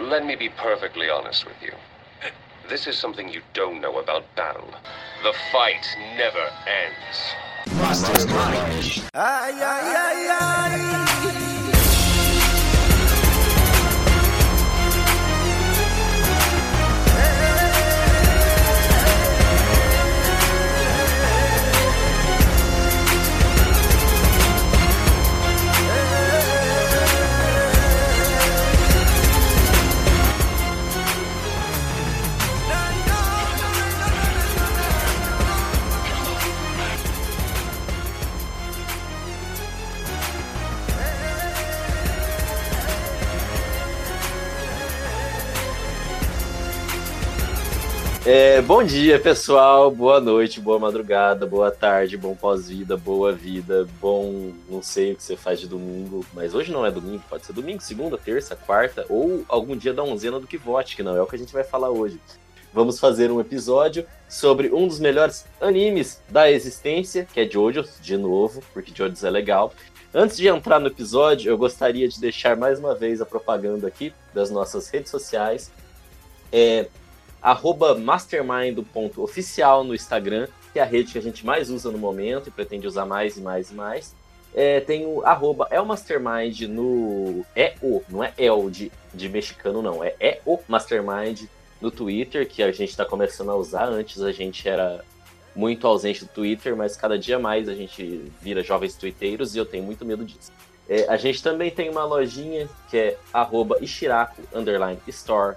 Let me be perfectly honest with you. This is something you don't know about battle. The fight never ends. Ai, ai, ai, ai. É, bom dia, pessoal. Boa noite, boa madrugada, boa tarde, bom pós-vida, boa vida, bom. Não sei o que você faz de domingo, mas hoje não é domingo, pode ser domingo, segunda, terça, quarta ou algum dia da onzena do que vote, que não é o que a gente vai falar hoje. Vamos fazer um episódio sobre um dos melhores animes da existência, que é Jojo, de novo, porque Jojo é legal. Antes de entrar no episódio, eu gostaria de deixar mais uma vez a propaganda aqui das nossas redes sociais. É, arroba mastermind.oficial no Instagram, que é a rede que a gente mais usa no momento e pretende usar mais e mais e mais. É, tem o arroba elmastermind no... É o, não é el de, de mexicano não, é é o mastermind no Twitter, que a gente está começando a usar. Antes a gente era muito ausente do Twitter, mas cada dia mais a gente vira jovens twitteiros e eu tenho muito medo disso. É, a gente também tem uma lojinha que é arroba Ishiraku store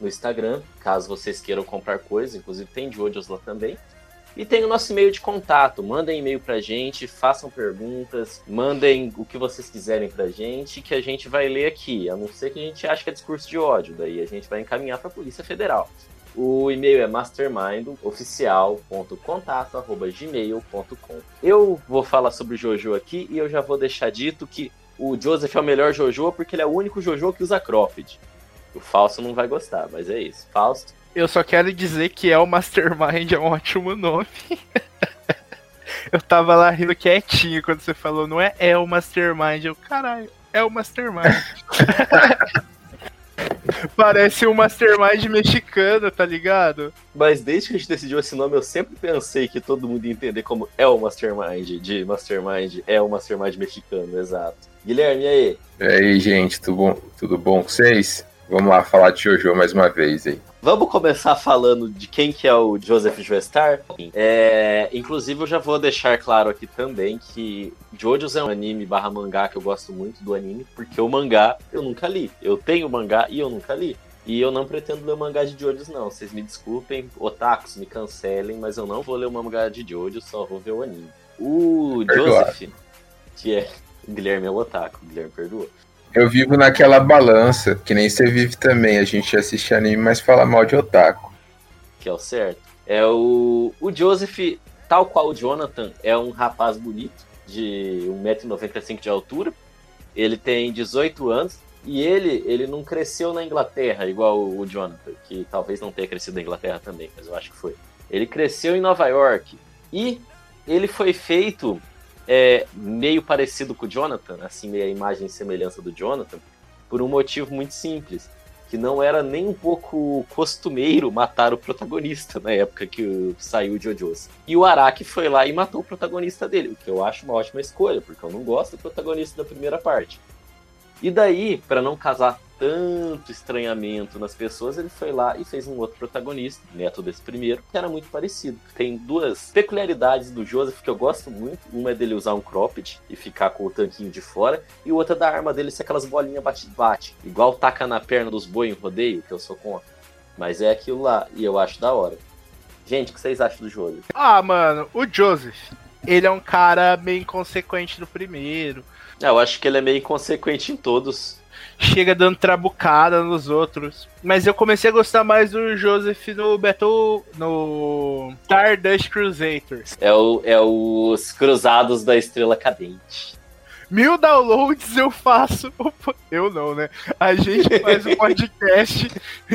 no Instagram, caso vocês queiram comprar coisas, inclusive tem de Odios lá também. E tem o nosso e-mail de contato, mandem e-mail pra gente, façam perguntas, mandem o que vocês quiserem pra gente, que a gente vai ler aqui, a não ser que a gente ache que é discurso de ódio, daí a gente vai encaminhar pra Polícia Federal. O e-mail é mastermindoficial.contato.gmail.com Eu vou falar sobre o Jojo aqui e eu já vou deixar dito que o Joseph é o melhor Jojo porque ele é o único Jojo que usa cropped. O Fausto não vai gostar, mas é isso. Fausto. Eu só quero dizer que é o Mastermind é um ótimo nome. eu tava lá rindo quietinho quando você falou, não é é o Mastermind. Eu, caralho, é o Mastermind. Parece um Mastermind mexicano, tá ligado? Mas desde que a gente decidiu esse nome, eu sempre pensei que todo mundo ia entender como é o Mastermind, de Mastermind, é o Mastermind mexicano, exato. Guilherme, e aí? E aí, gente, tudo bom, tudo bom com vocês? Vamos lá falar de Jojo mais uma vez aí. Vamos começar falando de quem que é o Joseph Joestar. É, inclusive, eu já vou deixar claro aqui também que Jojo's é um anime barra mangá que eu gosto muito do anime, porque o mangá eu nunca li. Eu tenho mangá e eu nunca li. E eu não pretendo ler o mangá de Jojo's, não. Vocês me desculpem, otakus, me cancelem, mas eu não vou ler o mangá de Jojo, só vou ver o anime. O Perdoado. Joseph, que é... O Guilherme é o otaku, o Guilherme perdoou. Eu vivo naquela balança, que nem você vive também. A gente assiste anime, mas fala mal de otaku. que é o certo. É o, o Joseph, tal qual o Jonathan, é um rapaz bonito, de 1,95m de altura. Ele tem 18 anos e ele, ele não cresceu na Inglaterra, igual o, o Jonathan, que talvez não tenha crescido na Inglaterra também, mas eu acho que foi. Ele cresceu em Nova York e ele foi feito é, meio parecido com o Jonathan, assim, meio a imagem e semelhança do Jonathan, por um motivo muito simples, que não era nem um pouco costumeiro matar o protagonista na época que saiu o Jojo's. E o Araki foi lá e matou o protagonista dele, o que eu acho uma ótima escolha, porque eu não gosto do protagonista da primeira parte. E daí, para não causar tanto estranhamento nas pessoas, ele foi lá e fez um outro protagonista, neto desse primeiro, que era muito parecido. Tem duas peculiaridades do Joseph que eu gosto muito. Uma é dele usar um cropped e ficar com o tanquinho de fora, e outra é da arma dele ser aquelas bolinhas bate-bate, igual taca na perna dos boi em rodeio, que eu sou contra. Mas é aquilo lá, e eu acho da hora. Gente, o que vocês acham do Joseph? Ah, mano, o Joseph, ele é um cara meio inconsequente no primeiro. Ah, Eu acho que ele é meio inconsequente em todos. Chega dando trabucada nos outros. Mas eu comecei a gostar mais do Joseph no Battle. no Stardust Crusaders. É, o, é os cruzados da estrela cadente. Mil downloads eu faço. Eu não, né? A gente faz o podcast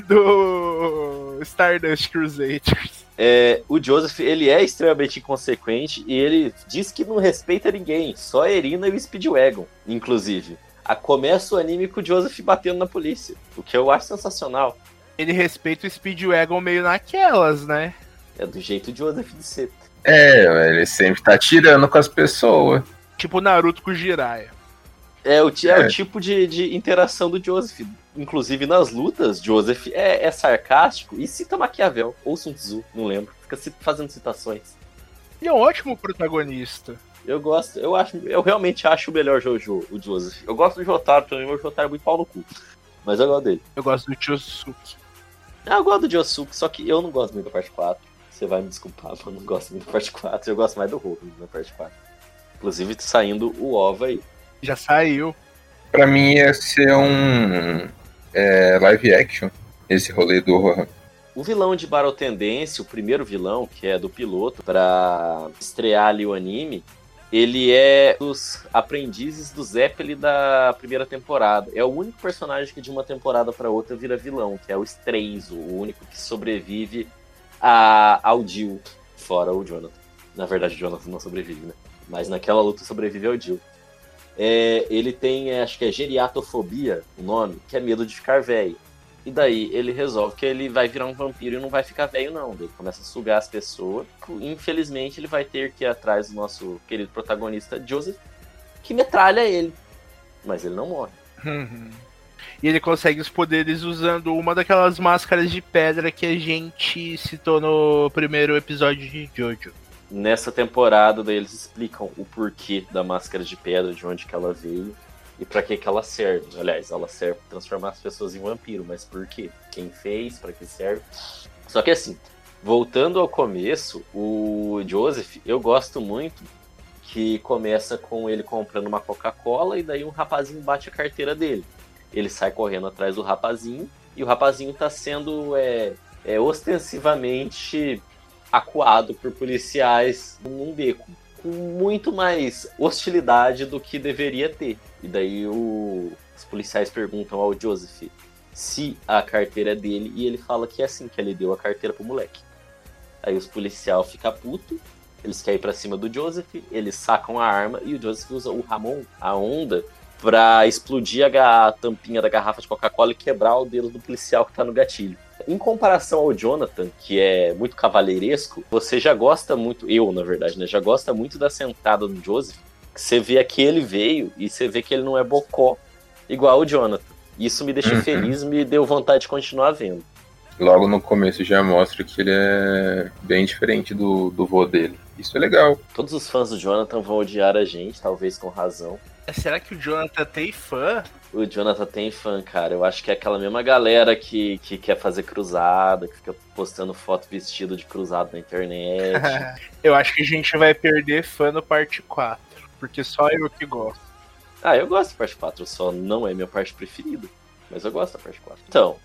do Stardust Crusaders. É, o Joseph, ele é extremamente inconsequente e ele diz que não respeita ninguém, só a Erina e o Speedwagon, inclusive. A, começa o anime com o Joseph batendo na polícia, o que eu acho sensacional. Ele respeita o Speedwagon meio naquelas, né? É do jeito de Joseph de ser. É, ele sempre tá tirando com as pessoas. Tipo Naruto com o Jiraiya. É o, é. é o É. tipo de, de interação do Joseph. Inclusive nas lutas, Joseph é, é sarcástico e cita Maquiavel ou Sun Tzu, não lembro. Fica fazendo citações. Ele é um ótimo protagonista. Eu gosto, eu acho, eu realmente acho o melhor Jojo, o Joseph. Eu gosto do Jotaro também, mas o Jotaro é muito pau no cu. Mas eu gosto dele. Eu gosto do Chosuke. Ah, eu gosto do Josuke, só que eu não gosto muito da parte 4. Você vai me desculpar, mas eu não gosto muito da parte 4. Eu gosto mais do Hogan na parte 4. Inclusive saindo o OVA aí. Já saiu. Pra mim ia ser um é, live action, esse rolê do Rohan. O vilão de Battle Tendência, o primeiro vilão, que é do piloto, pra estrear ali o anime, ele é dos aprendizes do Zeppelin da primeira temporada. É o único personagem que de uma temporada pra outra vira vilão, que é o Streizo, o único que sobrevive a, ao Jill, fora o Jonathan. Na verdade, o Jonathan não sobrevive, né? Mas naquela luta sobrevive ao Jill. É, ele tem, é, acho que é geriatofobia, o nome, que é medo de ficar velho. E daí ele resolve que ele vai virar um vampiro e não vai ficar velho, não. Ele começa a sugar as pessoas. Infelizmente, ele vai ter que ir atrás do nosso querido protagonista, Joseph, que metralha ele. Mas ele não morre. Uhum. E ele consegue os poderes usando uma daquelas máscaras de pedra que a gente citou no primeiro episódio de Jojo. Nessa temporada, daí eles explicam o porquê da máscara de pedra, de onde que ela veio e pra que que ela serve. Aliás, ela serve pra transformar as pessoas em vampiro, mas por quê? Quem fez? Pra que serve? Só que assim, voltando ao começo, o Joseph, eu gosto muito que começa com ele comprando uma Coca-Cola e daí um rapazinho bate a carteira dele. Ele sai correndo atrás do rapazinho e o rapazinho tá sendo é, é, ostensivamente acuado por policiais num beco. Com muito mais hostilidade do que deveria ter. E daí o- os policiais perguntam ao Joseph se a carteira é dele e ele fala que é assim, que ele deu a carteira pro moleque. Aí os policiais ficam putos, eles querem ir pra cima do Joseph, eles sacam a arma e o Joseph usa o Ramon, a onda, pra explodir a, a tampinha da garrafa de Coca-Cola e quebrar o dedo do policial que tá no gatilho. Em comparação ao Jonathan, que é muito cavaleiresco, você já gosta muito, eu na verdade, né? Já gosta muito da sentada do Joseph. que Você vê que ele veio e você vê que ele não é bocó igual o Jonathan. Isso me deixa Uhum. feliz, me deu vontade de continuar vendo. Logo no começo já mostra que ele é bem diferente do, do vô dele. Isso é legal. Todos os fãs do Jonathan vão odiar a gente, talvez com razão. Será que o Jonathan tem fã? O Jonathan tem fã, cara. Eu acho que é aquela mesma galera que, que quer fazer cruzada, que fica postando foto vestido de cruzado na internet. eu acho que a gente vai perder fã no parte 4. Porque só eu que gosto. ah, eu gosto da parte 4, só não é minha parte preferida. Mas eu gosto da parte 4. Então,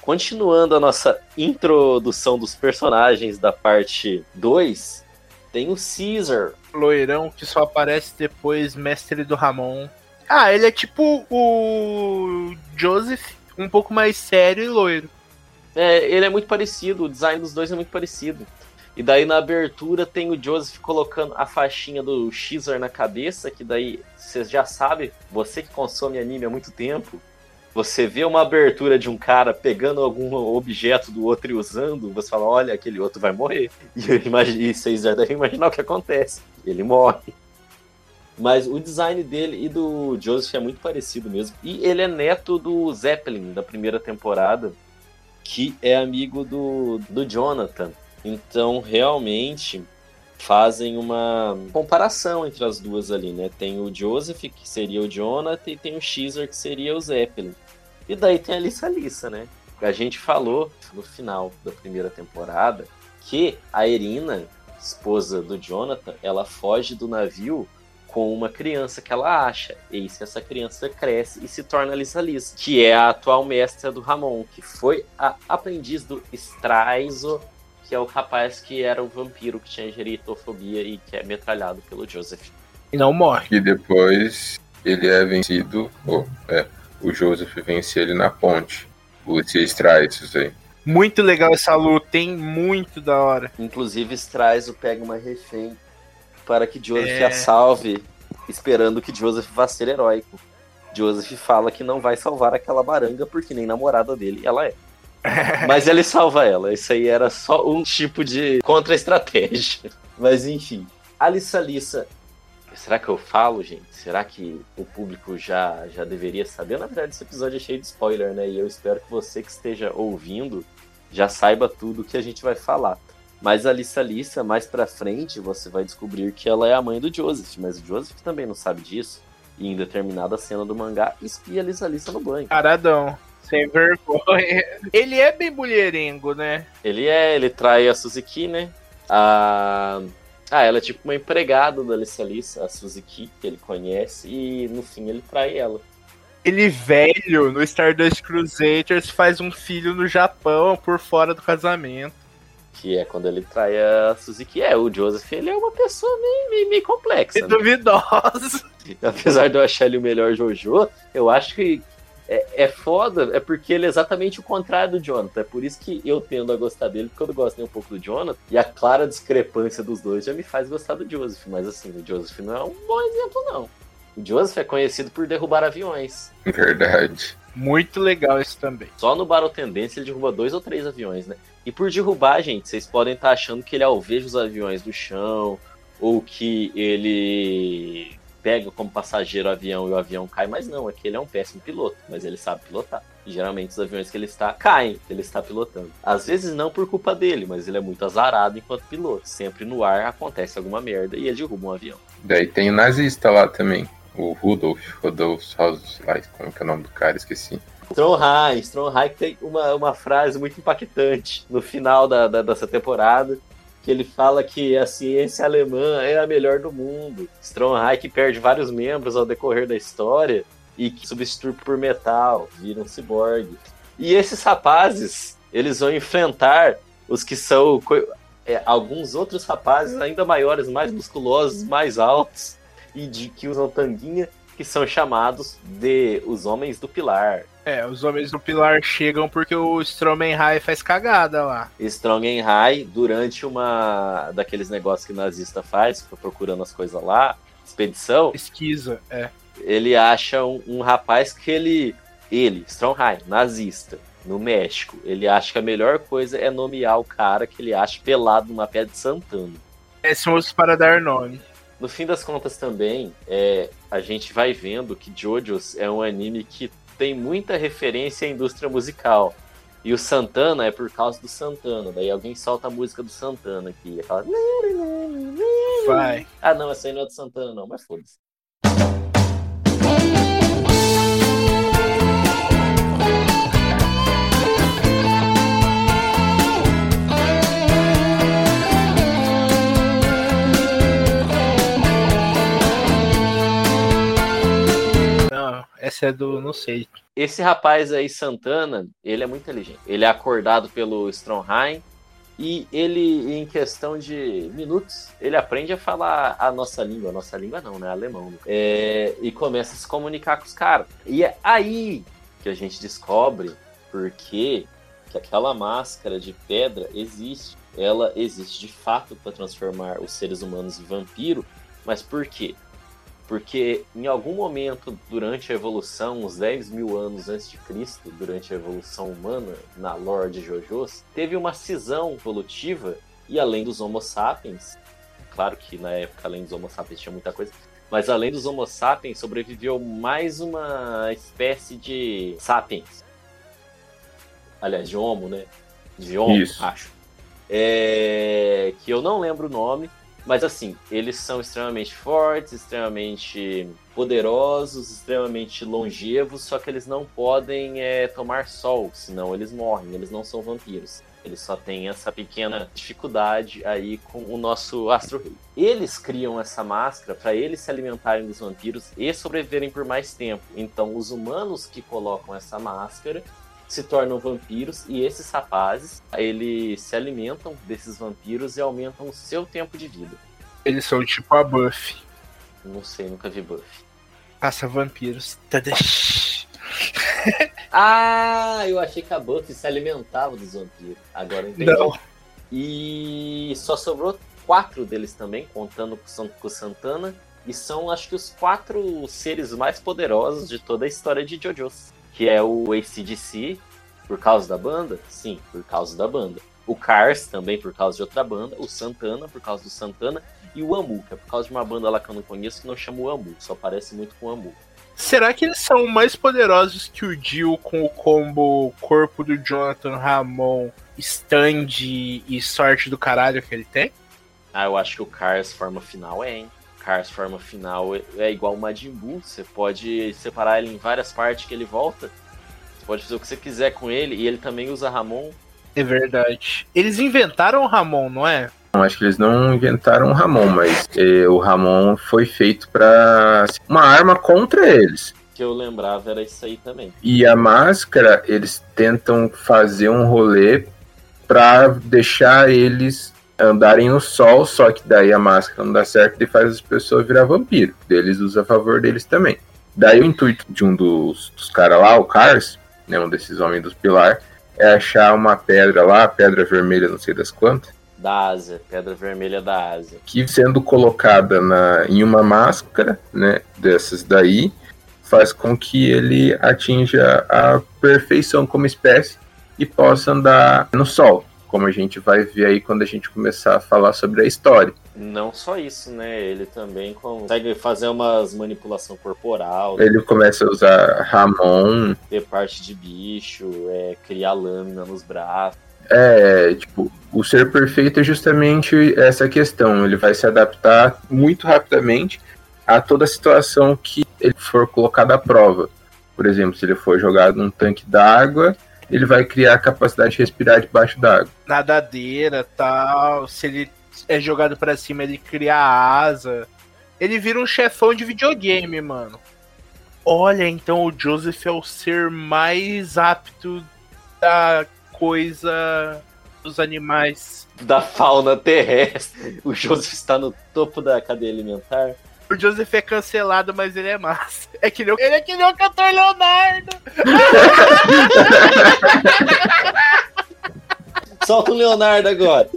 continuando a nossa introdução dos personagens da parte 2, tem o Caesar. Loirão que só aparece depois, mestre do Ramon. Ah, ele é tipo o Joseph, um pouco mais sério e loiro. É, ele é muito parecido, o design dos dois é muito parecido. E daí na abertura tem o Joseph colocando a faixinha do Xer na cabeça, que daí você já sabe, você que consome anime há muito tempo, você vê uma abertura de um cara pegando algum objeto do outro e usando, você fala, olha, aquele outro vai morrer. E, imagino, e vocês já devem imaginar o que acontece. Ele morre. Mas o design dele e do Joseph é muito parecido mesmo. E ele é neto do Zeppelin, da primeira temporada, que é amigo do, do Jonathan. Então, realmente, fazem uma comparação entre as duas ali, né? Tem o Joseph, que seria o Jonathan, e tem o Xer, que seria o Zeppelin. E daí tem a Lissa Lissa, né? A gente falou no final da primeira temporada que a Irina, esposa do Jonathan, ela foge do navio com uma criança que ela acha. E se essa criança cresce e se torna Lisa Lisa, que é a atual mestra do Ramon, que foi a aprendiz do Straizo, que é o rapaz que era o vampiro que tinha geritofobia e que é metralhado pelo Joseph. E não morre. E depois ele é vencido. ou, é, o Joseph vence ele na ponte. O se extrai isso aí. Muito legal essa luta, hein? Muito da hora. Inclusive, Straizo pega uma refém para que Joseph É. a salve, esperando que Joseph vá ser heróico. Joseph fala que não vai salvar aquela baranga porque nem namorada dele ela é. Mas ele salva ela. Isso aí era só um tipo de contra-estratégia. Mas enfim. Alissa Lissa. Será que eu falo, gente? Será que o público já, já deveria saber? Na verdade, esse episódio é cheio de spoiler, né? E eu espero que você que esteja ouvindo já saiba tudo que a gente vai falar. Mas a Lissa Lissa, mais pra frente, você vai descobrir que ela é a mãe do Joseph. Mas o Joseph também não sabe disso. E em determinada cena do mangá, espia a Lissa Lissa no banho. Caradão. Sem vergonha. Ele é bem mulherengo, né? Ele é, ele trai a Suzuki, né? A... Ah, ela é tipo uma empregada da Lissa Lissa, a Suzuki, que ele conhece, e no fim ele trai ela. Ele velho no Stardust Crusaders faz um filho no Japão por fora do casamento. Que é quando ele trai a Suzuki. É, o Joseph, ele é uma pessoa meio, meio, meio complexa. E né? duvidosa. Apesar de eu achar ele o melhor Jojo, eu acho que é, é foda, é porque ele é exatamente o contrário do Jonathan. É por isso que eu tendo a gostar dele, porque eu não gosto nem um pouco do Jonathan. E a clara discrepância dos dois já me faz gostar do Joseph. Mas assim, o Joseph não é um bom exemplo, não. O Joseph é conhecido por derrubar aviões. Verdade. Muito legal isso também. Só no Battle Tendência ele derruba dois ou três aviões, né? E por derrubar, gente, vocês podem estar achando que ele alveja os aviões do chão, ou que ele pega como passageiro o avião e o avião cai, mas não, é que ele é um péssimo piloto, mas ele sabe pilotar. E geralmente os aviões que ele está caem, que ele está pilotando. Às vezes não por culpa dele, mas ele é muito azarado enquanto piloto. Sempre no ar acontece alguma merda e ele derruba um avião. Daí tem o nazista lá também. O Rudolf, Rudolf Hausleis, como que é o nome do cara? Esqueci. Stromheim, Stromheim tem uma, uma frase muito impactante no final da, da, dessa temporada, que ele fala que a ciência alemã é a melhor do mundo. Stromheim perde vários membros ao decorrer da história e que substitui por metal, vira um ciborgue. E esses rapazes, eles vão enfrentar os que são é, alguns outros rapazes ainda maiores, mais musculosos, mais altos e de que usam tanguinha, que são chamados de os Homens do Pilar. É, os Homens do Pilar chegam porque o Stromenhai faz cagada lá. Strongenhai, durante uma daqueles negócios que o nazista faz, fica procurando as coisas lá, expedição, Esquiza, é. ele acha um, um rapaz que ele, ele, Stromheim, nazista, no México, ele acha que a melhor coisa é nomear o cara que ele acha pelado numa pedra de Santana. Péssimos para dar nome. No fim das contas também, é, a gente vai vendo que JoJo's é um anime que tem muita referência à indústria musical. E o Santana é por causa do Santana. Daí alguém solta a música do Santana aqui. Aquela... Vai. Ah, não, essa aí não é do Santana, não, mas foda-se. Essa é do. não sei. Esse rapaz aí, Santana, ele é muito inteligente. Ele é acordado pelo Stromheim e ele, em questão de minutos, ele aprende a falar a nossa língua. A nossa língua não, né? Alemão. né? É, e começa a se comunicar com os caras. E é aí que a gente descobre por que que aquela máscara de pedra existe. Ela existe de fato para transformar os seres humanos em vampiro, mas por quê? Porque em algum momento durante a evolução, uns 10 mil anos antes de Cristo, durante a evolução humana, na lore de JoJo's, teve uma cisão evolutiva e além dos Homo sapiens, claro que na época além dos Homo sapiens tinha muita coisa, mas além dos Homo sapiens sobreviveu mais uma espécie de sapiens. Aliás, de Homo, né? De Homo, Isso. acho. É, que eu não lembro o nome, mas assim, eles são extremamente fortes, extremamente poderosos, extremamente longevos, só que eles não podem é, tomar sol, senão eles morrem, eles não são vampiros. Eles só têm essa pequena dificuldade aí com o nosso Astro Rei. Eles criam essa máscara para eles se alimentarem dos vampiros e sobreviverem por mais tempo. Então, os humanos que colocam essa máscara se tornam vampiros e esses rapazes, eles se alimentam desses vampiros e aumentam o seu tempo de vida. Eles são tipo a Buffy. Não sei, nunca vi Buffy. Caça vampiros. Ah, eu achei que a Buffy se alimentava dos vampiros. Agora entendi. Não. E só sobrou quatro deles também, contando com o San- com o Santana. E são, acho que, os quatro seres mais poderosos de toda a história de JoJo's. Que é o ACDC, por causa da banda? Sim, por causa da banda. O Cars, também por causa de outra banda. O Santana, por causa do Santana. E o Amu, que é por causa de uma banda lá que eu não conheço, que não chama o Amu. Só parece muito com o Amu. Será que eles são mais poderosos que o Jill com o combo corpo do Jonathan Ramon, stand e sorte do caralho que ele tem? Ah, eu acho que o Cars forma final é, hein? Cars forma final é igual o Majin Buu. Você pode separar ele em várias partes que ele volta. Você pode fazer o que você quiser com ele. E ele também usa Ramon. É verdade. Eles inventaram o Ramon, não é? Acho que eles não inventaram o Ramon, mas eh, o Ramon foi feito para uma arma contra eles. Que eu lembrava era isso aí também. E a máscara, eles tentam fazer um rolê para deixar eles andarem no sol, só que daí a máscara não dá certo e faz as pessoas virar vampiro. Eles usam a favor deles também. Daí o intuito de um dos, dos caras lá, o Cars, né, um desses homens dos pilar, é achar uma pedra lá, pedra vermelha, não sei das quantas. Da Ásia, pedra vermelha da Ásia. Que sendo colocada na, em uma máscara, né, dessas daí, faz com que ele atinja a perfeição como espécie e possa andar no sol como a gente vai ver aí quando a gente começar a falar sobre a história. Não só isso, né? Ele também consegue fazer umas manipulação corporal. Ele começa a usar Ramon. Ter parte de bicho, é, criar lâmina nos braços. É, tipo, o ser perfeito é justamente essa questão. Ele vai se adaptar muito rapidamente a toda situação que ele for colocado à prova. Por exemplo, se ele for jogado num tanque d'água, ele vai criar a capacidade de respirar debaixo d'água. Nadadeira, tal. Se ele é jogado para cima, ele cria asa. Ele vira um chefão de videogame, mano. Olha, então o Joseph é o ser mais apto da coisa dos animais. Da fauna terrestre. O Joseph está no topo da cadeia alimentar. O Joseph é cancelado, mas ele é massa. É que nem o, ele é que nem o cantor Leonardo. Solta o Leonardo agora.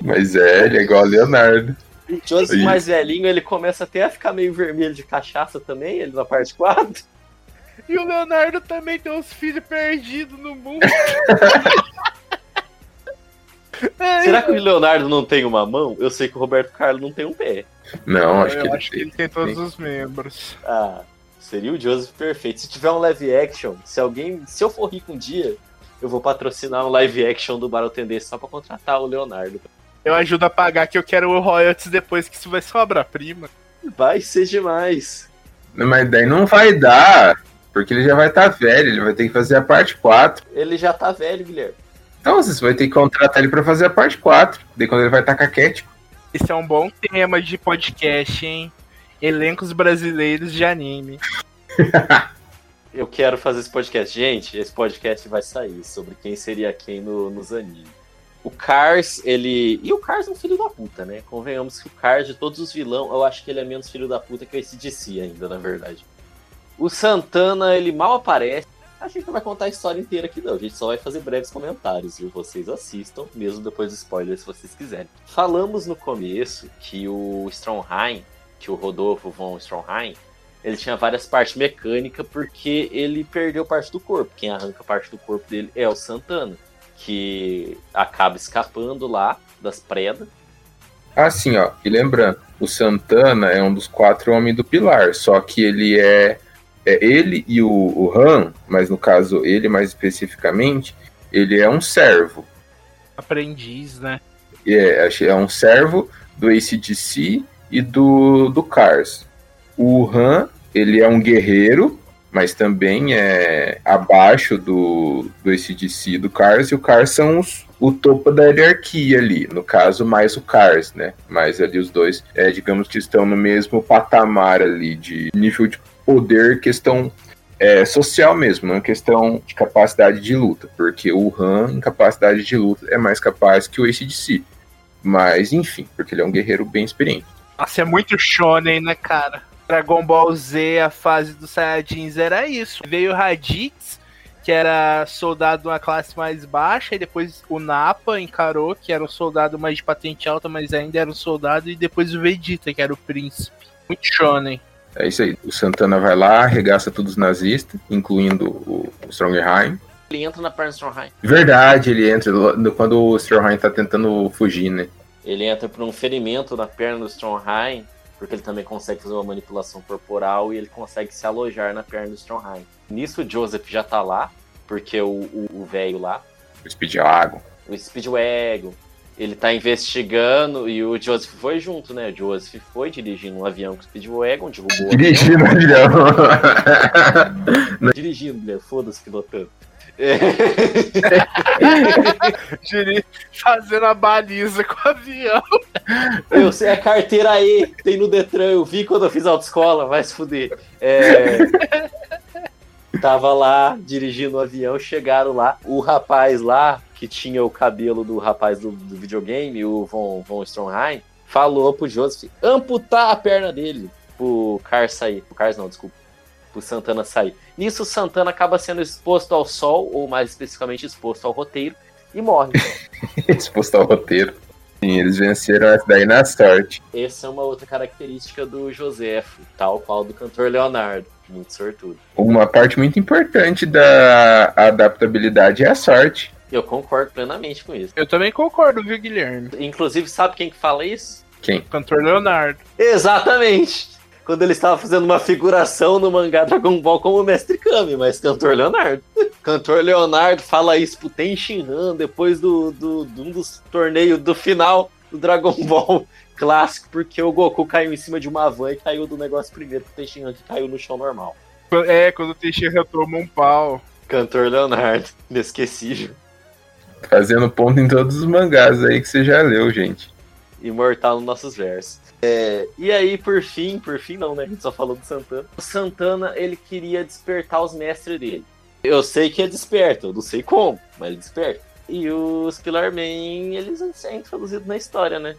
Mas é, ele é igual o Leonardo. O Joseph mais velhinho, ele começa até a ficar meio vermelho de cachaça também, ele na parte 4. E o Leonardo também tem uns filhos perdidos no mundo. Será que o Leonardo não tem uma mão? Eu sei que o Roberto Carlos não tem um pé. Não, acho eu que, ele, acho que ele tem todos os membros. Ah, seria o Joseph perfeito. Se tiver um live action, se alguém. Se eu for rico um dia, eu vou patrocinar um live action do Tendência só pra contratar o Leonardo. Eu ajudo a pagar que eu quero o royalties depois que isso vai ser obra-prima. Vai ser demais. Mas daí não vai dar, porque ele já vai estar tá velho, ele vai ter que fazer a parte 4. Ele já tá velho, Guilherme. Então você vai ter que contratar ele pra fazer a parte 4. Daí quando ele vai estar caquético. Esse é um bom tema de podcast, hein? Elencos brasileiros de anime. Eu quero fazer esse podcast. Gente, esse podcast vai sair sobre quem seria quem no, nos animes. O Cars, ele. E o Cars é um filho da puta, né? Convenhamos que o Cars, de todos os vilões, eu acho que ele é menos filho da puta que o ACDC ainda, na verdade. O Santana, ele mal aparece a gente não vai contar a história inteira aqui, não. A gente só vai fazer breves comentários, viu? Vocês assistam, mesmo depois do spoiler, se vocês quiserem. Falamos no começo que o Stromheim, que o Rodolfo von Stromheim, ele tinha várias partes mecânicas porque ele perdeu parte do corpo. Quem arranca parte do corpo dele é o Santana, que acaba escapando lá das predas. Assim, ó, e lembrando, o Santana é um dos quatro homens do pilar, só que ele é é ele e o, o Han, mas no caso ele mais especificamente, ele é um servo. Aprendiz, né? É, é um servo do ACDC e do, do Cars. O Han, ele é um guerreiro, mas também é abaixo do, do ACDC e do Cars, e o Cars são os, o topo da hierarquia ali, no caso, mais o Cars, né? Mas ali os dois, é, digamos que estão no mesmo patamar ali de nível de poder, questão é, social mesmo, não questão de capacidade de luta, porque o Han, em capacidade de luta, é mais capaz que o ACDC. Mas, enfim, porque ele é um guerreiro bem experiente. Nossa, é muito shonen, né, cara? Dragon Ball Z, a fase dos Saiyajins era isso. Veio Raditz, que era soldado uma classe mais baixa, e depois o Napa encarou, que era um soldado mais de patente alta, mas ainda era um soldado, e depois o Vegeta, que era o príncipe. Muito shonen. É isso aí. O Santana vai lá, arregaça todos os nazistas, incluindo o Strongerheim. Ele entra na perna do Stromheim. Verdade, ele entra quando o Strongerheim tá tentando fugir, né? Ele entra por um ferimento na perna do Stromheim, porque ele também consegue fazer uma manipulação corporal e ele consegue se alojar na perna do Stromheim. Nisso o Joseph já tá lá, porque o velho lá, O Speedwagon. o Speedwagon, ele tá investigando e o Joseph foi junto, né? O Joseph foi dirigindo um avião com o Speedwagon, derrubou o avião. Dirigindo o avião. Dirigindo, mulher, foda-se pilotando. É. Fazendo a baliza com o avião. Eu sei a carteira aí, tem no Detran, eu vi quando eu fiz autoescola, vai se fuder. É, Tava lá dirigindo o avião, chegaram lá. O rapaz lá, que tinha o cabelo do rapaz do, do videogame, o Von, Von Stromheim, falou pro Joseph amputar a perna dele pro Cars sair. Pro Cars não, desculpa. Pro Santana sair. Nisso, Santana acaba sendo exposto ao sol, ou mais especificamente exposto ao roteiro, e morre. Exposto ao roteiro. Sim, eles venceram essa daí na sorte. Essa é uma outra característica do Joseph, tal qual do cantor Leonardo. Muito sortudo. Uma parte muito importante da adaptabilidade é a sorte. Eu concordo plenamente com isso. Eu também concordo, viu, Guilherme? Inclusive, sabe quem que fala isso? Quem? Cantor Leonardo. Exatamente! Quando ele estava fazendo uma figuração no mangá Dragon Ball como Mestre Kami, mas cantor Leonardo. Cantor Leonardo fala isso pro Ten Han depois do, do, de um dos torneios do final do Dragon Ball clássico, porque o Goku caiu em cima de uma van e caiu do negócio primeiro pro Ten Han que caiu no chão normal. É, quando o Teixeira toma um pau. Cantor Leonardo, inesquecível. Fazendo ponto em todos os mangás aí que você já leu, gente. imortal nos nossos versos. É, e aí, por fim, por fim não, né? A gente só falou do Santana. O Santana, ele queria despertar os mestres dele. Eu sei que é desperto, eu não sei como, mas ele desperta. E os Pillar Man, eles são introduzidos na história, né?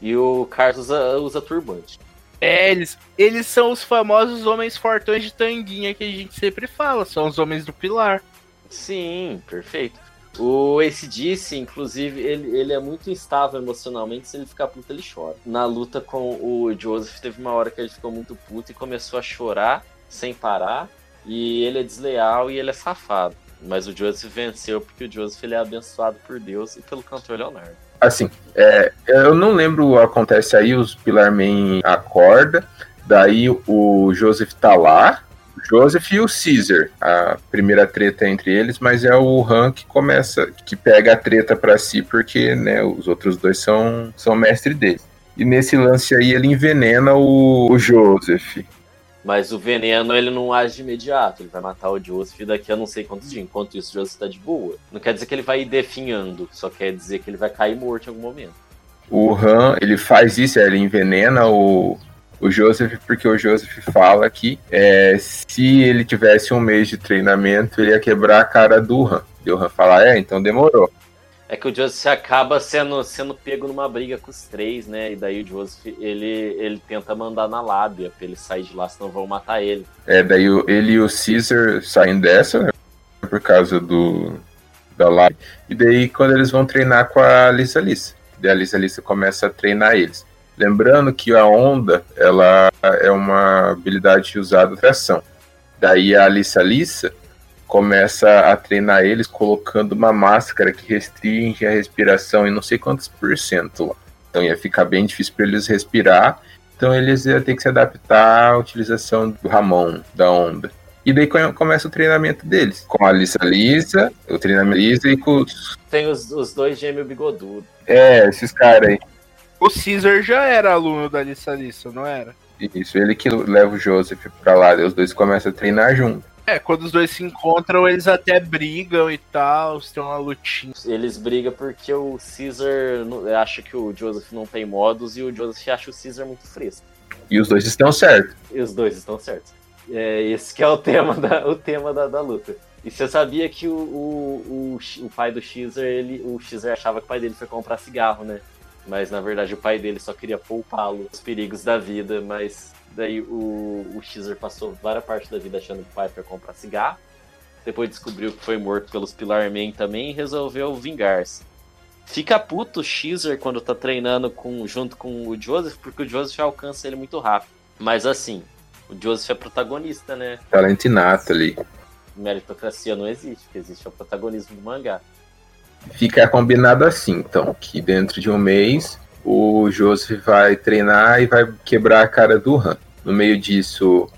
E o Carlos usa, usa turbante. É, eles, eles são os famosos homens fortões de tanguinha que a gente sempre fala. São os homens do pilar. Sim, perfeito. O ACDC, inclusive, ele, ele é muito instável emocionalmente. Se ele ficar puto, ele chora. Na luta com o Joseph, teve uma hora que ele ficou muito puto e começou a chorar sem parar. E ele é desleal e ele é safado. Mas o Joseph venceu porque o Joseph ele é abençoado por Deus e pelo cantor Leonardo. Assim, é, eu não lembro o que acontece aí, os Pilar Man acorda, daí o Joseph tá lá, Joseph e o Caesar, a primeira treta entre eles, mas é o Han que começa, que pega a treta pra si, porque né, os outros dois são, são mestre dele. E nesse lance aí ele envenena o, o Joseph. Mas o veneno ele não age de imediato. Ele vai matar o Joseph daqui a não sei quantos dias. Enquanto isso, o Joseph tá de boa. Não quer dizer que ele vai ir definhando. Só quer dizer que ele vai cair morto em algum momento. O Han, ele faz isso, ele envenena o, o Joseph, porque o Joseph fala que é, se ele tivesse um mês de treinamento, ele ia quebrar a cara do Han. E o Han fala, é, então demorou. É que o Joseph acaba sendo, sendo pego numa briga com os três, né? E daí o Joseph, ele, ele tenta mandar na lábia pra ele sair de lá, senão vão matar ele. É, daí ele e o Caesar saem dessa, né, por causa do da live. E daí quando eles vão treinar com a Lisa Lisa. Daí a Lisa Lisa começa a treinar eles. Lembrando que a onda, ela é uma habilidade usada em ação. Daí a Lisa Lisa começa a treinar eles colocando uma máscara que restringe a respiração em não sei quantos por cento lá. Então ia ficar bem difícil para eles respirar. Então eles iam ter que se adaptar à utilização do Ramon, da onda. E daí come- começa o treinamento deles. Com a Lisa Lisa, o treinamento Lisa e com os. Tem os, os dois gêmeos bigodudos. É, esses caras aí. O Caesar já era aluno da Lissa Lissa, não era? Isso, ele que leva o Joseph pra lá, daí os dois começam a treinar junto. É, quando os dois se encontram, eles até brigam e tal, tem uma lutinha. Eles brigam porque o Caesar acha que o Joseph não tem modos e o Joseph acha o Caesar muito fresco. E os dois estão certos. E os dois estão certos. É, esse que é o tema da, o tema da, da luta. E você sabia que o, o, o, o pai do Xer, ele, o Xer achava que o pai dele foi comprar cigarro, né? Mas na verdade o pai dele só queria poupá-lo dos perigos da vida, mas daí o, o Xer passou várias partes da vida achando que o pai foi comprar cigarro. depois descobriu que foi morto pelos Pilar Man também e resolveu vingar-se. Fica puto o Xer quando tá treinando com, junto com o Joseph, porque o Joseph alcança ele muito rápido. Mas assim, o Joseph é protagonista, né? Talento inato ali. Meritocracia não existe, porque existe o protagonismo do mangá. Fica combinado assim, então, que dentro de um mês o Joseph vai treinar e vai quebrar a cara do Han. No meio disso,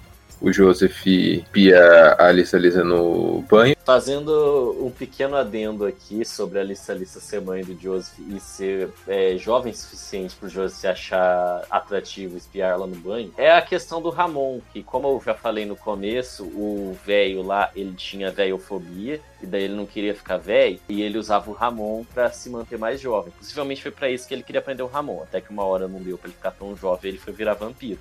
o Joseph pia a Alissa no banho. Fazendo um pequeno adendo aqui sobre a Alissa Lisa ser mãe do Joseph e ser é, jovem o suficiente para o Joseph se achar atrativo espiar ela no banho, é a questão do Ramon, que como eu já falei no começo, o velho lá, ele tinha velhofobia, e daí ele não queria ficar velho, e ele usava o Ramon para se manter mais jovem. Possivelmente foi para isso que ele queria aprender o Ramon, até que uma hora não deu para ele ficar tão jovem, ele foi virar vampiro.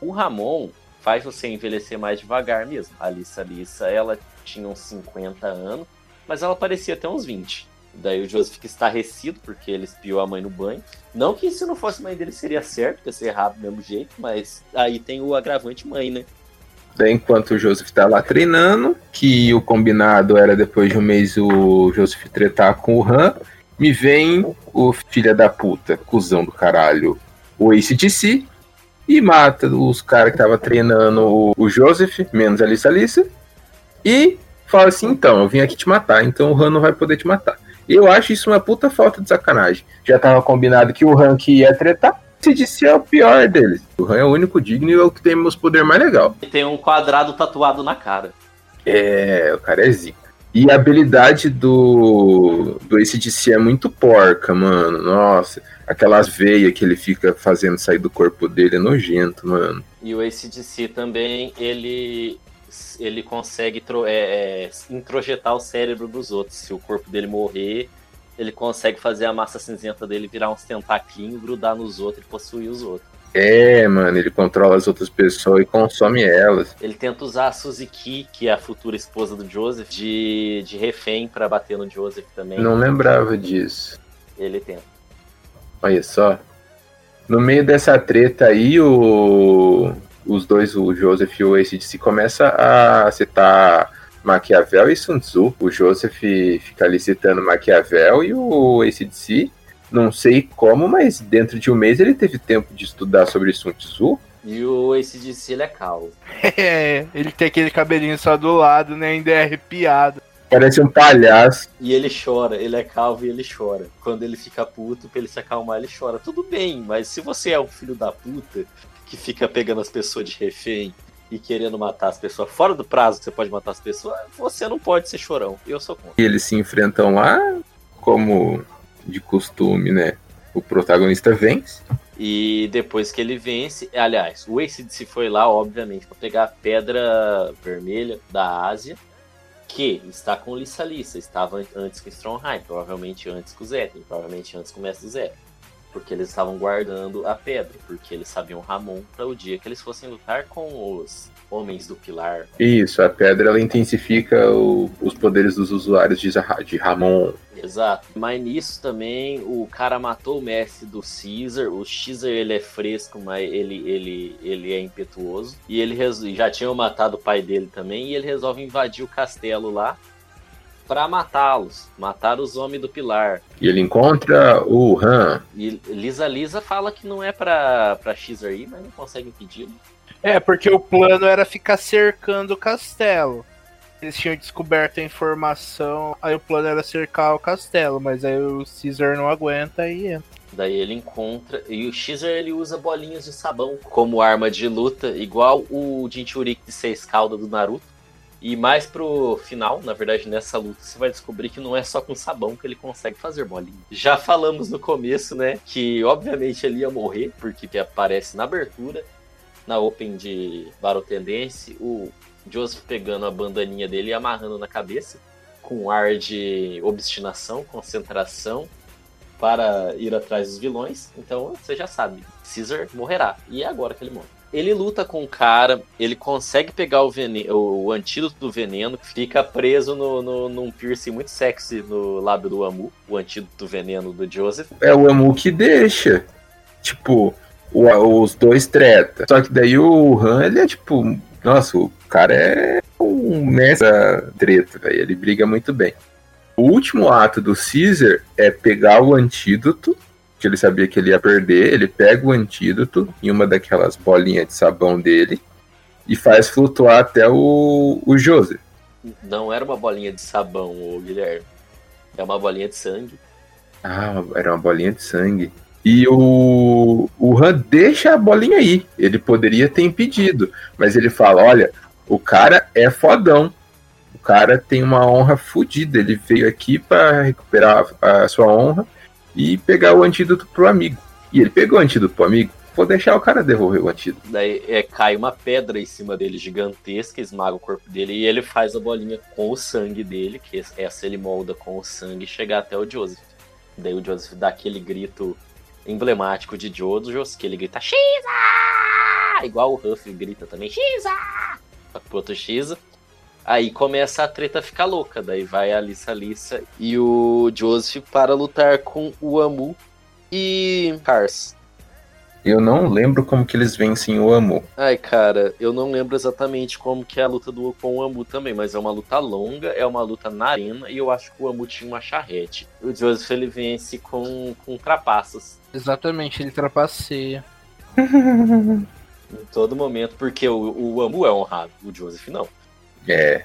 O Ramon, faz você envelhecer mais devagar mesmo. A Alissa Alissa, ela tinha uns 50 anos, mas ela parecia até uns 20. Daí o Joseph fica estarrecido porque ele espiou a mãe no banho. Não que se não fosse mãe dele seria certo, ia ser errado do mesmo jeito, mas aí tem o agravante mãe, né? Daí, enquanto o Joseph tá lá treinando, que o combinado era depois de um mês o Joseph tretar com o Han, me vem o filho da puta, cuzão do caralho, o ACDC, e mata os caras que tava treinando o, o Joseph, menos a Alissa Alissa, e fala assim, então, eu vim aqui te matar, então o Han não vai poder te matar. Eu acho isso uma puta falta de sacanagem. Já tava combinado que o Han que ia tretar, se disse é o pior deles. O Han é o único digno e é o que tem meus poder mais legal. E tem um quadrado tatuado na cara. É, o cara é zica. E a habilidade do, do ACDC é muito porca, mano. Nossa, aquelas veias que ele fica fazendo sair do corpo dele é nojento, mano. E o ACDC também, ele ele consegue é, é, introjetar o cérebro dos outros. Se o corpo dele morrer, ele consegue fazer a massa cinzenta dele virar uns tentaquinhos, grudar nos outros e possuir os outros. É, mano, ele controla as outras pessoas e consome elas. Ele tenta usar a Suzuki, que é a futura esposa do Joseph, de, de refém para bater no Joseph também. Não lembrava disso. Ele tenta. Olha só. No meio dessa treta aí, o, os dois, o Joseph e o ACDC, começa a citar Maquiavel e Sun Tzu. O Joseph fica ali citando Maquiavel e o ACDC não sei como, mas dentro de um mês ele teve tempo de estudar sobre Sun Tzu. E o ACDC, ele é calvo. É, ele tem aquele cabelinho só do lado, né? Ainda é arrepiado. Parece um palhaço. E ele chora, ele é calvo e ele chora. Quando ele fica puto, pra ele se acalmar, ele chora. Tudo bem, mas se você é um filho da puta que fica pegando as pessoas de refém e querendo matar as pessoas fora do prazo que você pode matar as pessoas, você não pode ser chorão. Eu sou contra. E eles se enfrentam lá como de costume, né? O protagonista vence. E depois que ele vence, aliás, o ACDC foi lá, obviamente, para pegar a pedra vermelha da Ásia, que está com Lissa Lissa, estava antes com Strongheim, provavelmente antes com o Zetten, provavelmente antes com o Mestre Zetten. Porque eles estavam guardando a pedra, porque eles sabiam Ramon para o dia que eles fossem lutar com os Homens do Pilar. Isso, a pedra ela intensifica o, os poderes dos usuários de, de Ramon. Exato. Mas nisso também o cara matou o mestre do Caesar. O Caesar ele é fresco, mas ele, ele, ele é impetuoso. E ele já tinham matado o pai dele também. E ele resolve invadir o castelo lá para matá-los, matar os homens do Pilar. E ele encontra o Han. E Lisa Lisa fala que não é para Caesar ir, mas não consegue impedi-lo. É, porque o plano era ficar cercando o castelo. Eles tinham descoberto a informação, aí o plano era cercar o castelo, mas aí o Caesar não aguenta e entra. Daí ele encontra. E o Caesar ele usa bolinhas de sabão como arma de luta, igual o Jinchurik de seis caudas do Naruto. E mais pro final, na verdade, nessa luta, você vai descobrir que não é só com sabão que ele consegue fazer bolinha. Já falamos no começo, né? Que obviamente ele ia morrer, porque aparece na abertura na Open de Barotendense, o Joseph pegando a bandaninha dele e amarrando na cabeça, com ar de obstinação, concentração, para ir atrás dos vilões. Então você já sabe, Caesar morrerá. E é agora que ele morre. Ele luta com o cara, ele consegue pegar o, veneno, o antídoto do veneno, fica preso no, no, num piercing muito sexy no lábio do Amu, o antídoto do veneno do Joseph. É o Amu que deixa. Tipo, o, os dois treta. Só que daí o Han, ele é tipo, nossa, o cara é um mestre treta, velho. Ele briga muito bem. O último ato do Caesar é pegar o antídoto, que ele sabia que ele ia perder. Ele pega o antídoto em uma daquelas bolinhas de sabão dele e faz flutuar até o, o Joseph. Não era uma bolinha de sabão, ô Guilherme. É uma bolinha de sangue. Ah, era uma bolinha de sangue. E o, o Han deixa a bolinha aí. Ele poderia ter impedido. Mas ele fala: olha, o cara é fodão. O cara tem uma honra fodida. Ele veio aqui para recuperar a, a sua honra e pegar o antídoto pro amigo. E ele pegou o antídoto pro amigo. Vou deixar o cara devolver o antídoto. Daí é, cai uma pedra em cima dele gigantesca, esmaga o corpo dele e ele faz a bolinha com o sangue dele, que essa ele molda com o sangue chegar até o Joseph. Daí o Joseph dá aquele grito emblemático de Jojo, que ele grita Xa! Igual o Huff grita também Xa! Pro outro. Aí começa a treta ficar louca. Daí vai a Lissa Lissa e o Joseph para lutar com o Amu e Cars. Eu não lembro como que eles vencem o Amu. Ai, cara, eu não lembro exatamente como que é a luta do com o Amu também, mas é uma luta longa, é uma luta na arena, e eu acho que o Amu tinha uma charrete. O Joseph, ele vence com, com trapaças. Exatamente, ele trapaceia. em todo momento, porque o, o Amu é honrado, o Joseph não. É.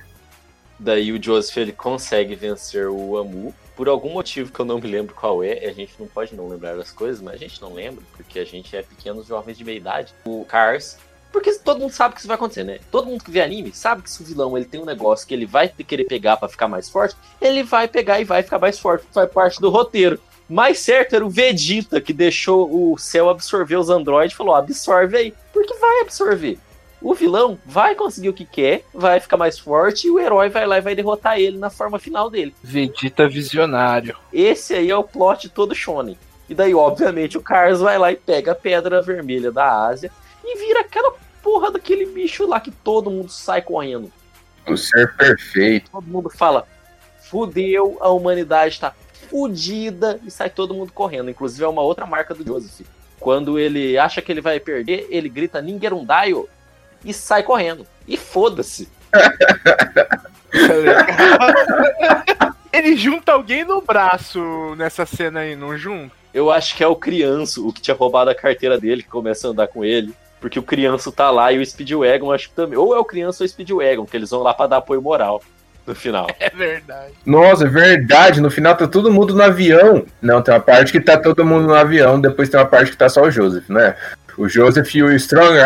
Daí o Joseph, ele consegue vencer o Amu, por algum motivo que eu não me lembro qual é, a gente não pode não lembrar das coisas, mas a gente não lembra, porque a gente é pequenos jovens de meia idade. O Cars. Porque todo mundo sabe que isso vai acontecer, né? Todo mundo que vê anime sabe que se o vilão ele tem um negócio que ele vai querer pegar para ficar mais forte, ele vai pegar e vai ficar mais forte. Faz parte do roteiro. Mais certo era o Vegeta que deixou o céu absorver os androides e falou: absorve aí. Porque vai absorver o vilão vai conseguir o que quer, vai ficar mais forte e o herói vai lá e vai derrotar ele na forma final dele. Vegeta visionário. Esse aí é o plot todo shonen. E daí, obviamente, o Cars vai lá e pega a pedra vermelha da Ásia e vira aquela porra daquele bicho lá que todo mundo sai correndo. O ser perfeito. Todo mundo fala: fudeu, a humanidade tá fudida e sai todo mundo correndo. Inclusive, é uma outra marca do Joseph. Quando ele acha que ele vai perder, ele grita Ningerundaio e sai correndo. E foda-se. Ele junta alguém no braço nessa cena aí, não junta? Eu acho que é o crianço, o que tinha roubado a carteira dele, que começa a andar com ele. Porque o criança tá lá e o Speedwagon, acho que também. Ou é o criança ou o Speedwagon, que eles vão lá pra dar apoio moral no final. É verdade. Nossa, é verdade. No final tá todo mundo no avião. Não, tem uma parte que tá todo mundo no avião, depois tem uma parte que tá só o Joseph, né? O Joseph e o Strong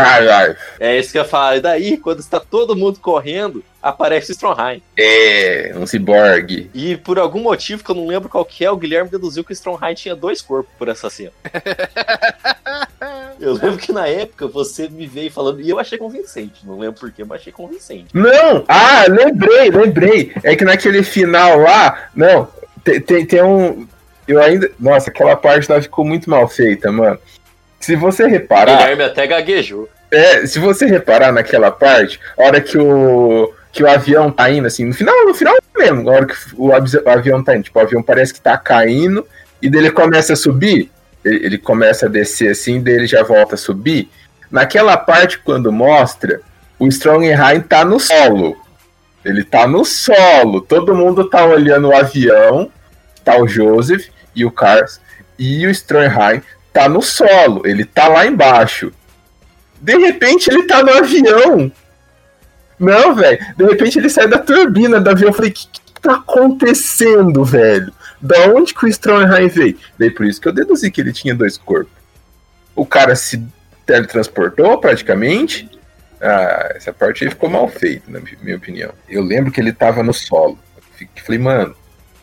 É isso que eu falo. E daí, quando está todo mundo correndo, aparece o Strongheim. É, um ciborgue. E por algum motivo que eu não lembro qual que é, o Guilherme deduziu que o Strongheim tinha dois corpos por essa cena. eu lembro que na época você me veio falando, e eu achei convincente. Não lembro porquê, mas achei convincente. Não! Ah, lembrei, lembrei. É que naquele final lá, não, tem, tem, tem um. Eu ainda. Nossa, aquela parte lá ficou muito mal feita, mano. Se você reparar. Guilherme até gaguejou. É, se você reparar naquela parte, a hora que o que o avião tá indo, assim, no final, no final mesmo, a hora que o, o avião tá indo, tipo, o avião parece que tá caindo, e dele começa a subir, ele, começa a descer assim, dele já volta a subir. Naquela parte, quando mostra, o Strongheim tá no solo. Ele tá no solo. Todo mundo tá olhando o avião, tá o Joseph e o Cars, e o Strongheim tá no solo, ele tá lá embaixo. De repente ele tá no avião. Não, velho. De repente ele sai da turbina do avião. Eu falei, o que, que tá acontecendo, velho? Da onde que o Stromheim veio? Daí por isso que eu deduzi que ele tinha dois corpos. O cara se teletransportou praticamente. Ah, essa parte aí ficou mal feita, na minha opinião. Eu lembro que ele tava no solo. Falei, mano,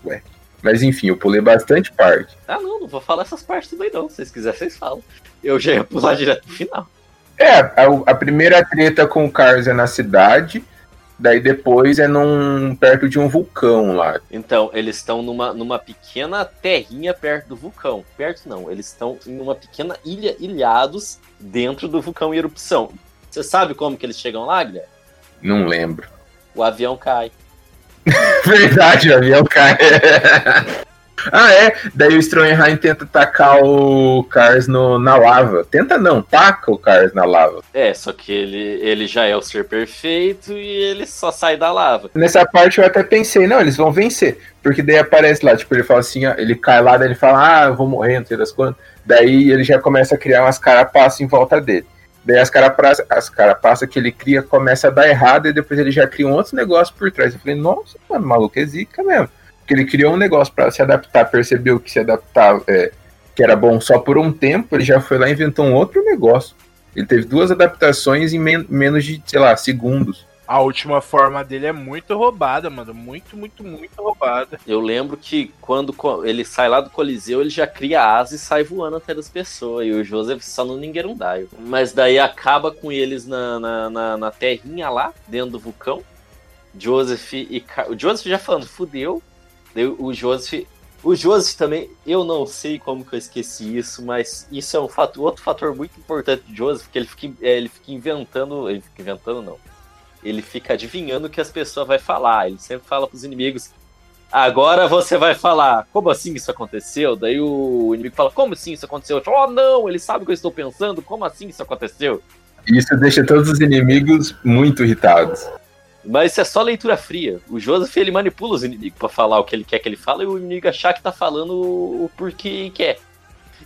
ué, mas enfim, eu pulei bastante parte. Ah, não, não vou falar essas partes também não. Se vocês quiserem, vocês falam. Eu já ia pular direto pro final. É, a, a primeira treta com o Cars é na cidade. Daí depois é num perto de um vulcão lá. Então, eles estão numa, numa pequena terrinha perto do vulcão. Perto não, eles estão em uma pequena ilha, ilhados dentro do vulcão em erupção. Você sabe como que eles chegam lá, Guilherme? Não lembro. O avião cai. Verdade, o avião cai. Ah, é. Daí o Stronheim tenta tacar o Cars no, na lava. Tenta não, taca o Cars na lava. É, só que ele, ele já é o ser perfeito e ele só sai da lava. Nessa parte eu até pensei, não, eles vão vencer. Porque daí aparece lá, tipo, ele fala assim, ó, ele cai lá, daí ele fala, ah, eu vou morrer, não sei das quantas. Daí ele já começa a criar umas carapaças em volta dele. Daí as carapaças, as carapaças que ele cria começa a dar errado e depois ele já cria um outro negócio por trás. Eu falei, nossa, mano, maluco é zica mesmo. Porque ele criou um negócio para se adaptar, percebeu que se adaptar, é, que era bom só por um tempo, ele já foi lá e inventou um outro negócio. Ele teve duas adaptações em men menos de, sei lá, segundos. A última forma dele é muito roubada, mano. Muito, muito, muito roubada. Eu lembro que quando ele sai lá do Coliseu, ele já cria asa e sai voando até das pessoas. E o Joseph só no Ninguerundaio. Mas daí acaba com eles na, na, na, na terrinha lá, dentro do vulcão. Joseph e. O Joseph já falando, fudeu. Daí o Joseph. O Joseph também, eu não sei como que eu esqueci isso, mas isso é um fato, outro fator muito importante do Joseph, porque ele fica, é, ele fica inventando. Ele fica inventando, não ele fica adivinhando o que as pessoas vão falar. Ele sempre fala pros inimigos: Agora você vai falar, como assim isso aconteceu? Daí o inimigo fala, como assim isso aconteceu? Falo, oh não, ele sabe o que eu estou pensando, como assim isso aconteceu? Isso deixa todos os inimigos muito irritados. Mas isso é só leitura fria. O Joseph ele manipula os inimigos para falar o que ele quer que ele fale e o inimigo achar que tá falando o porquê quer.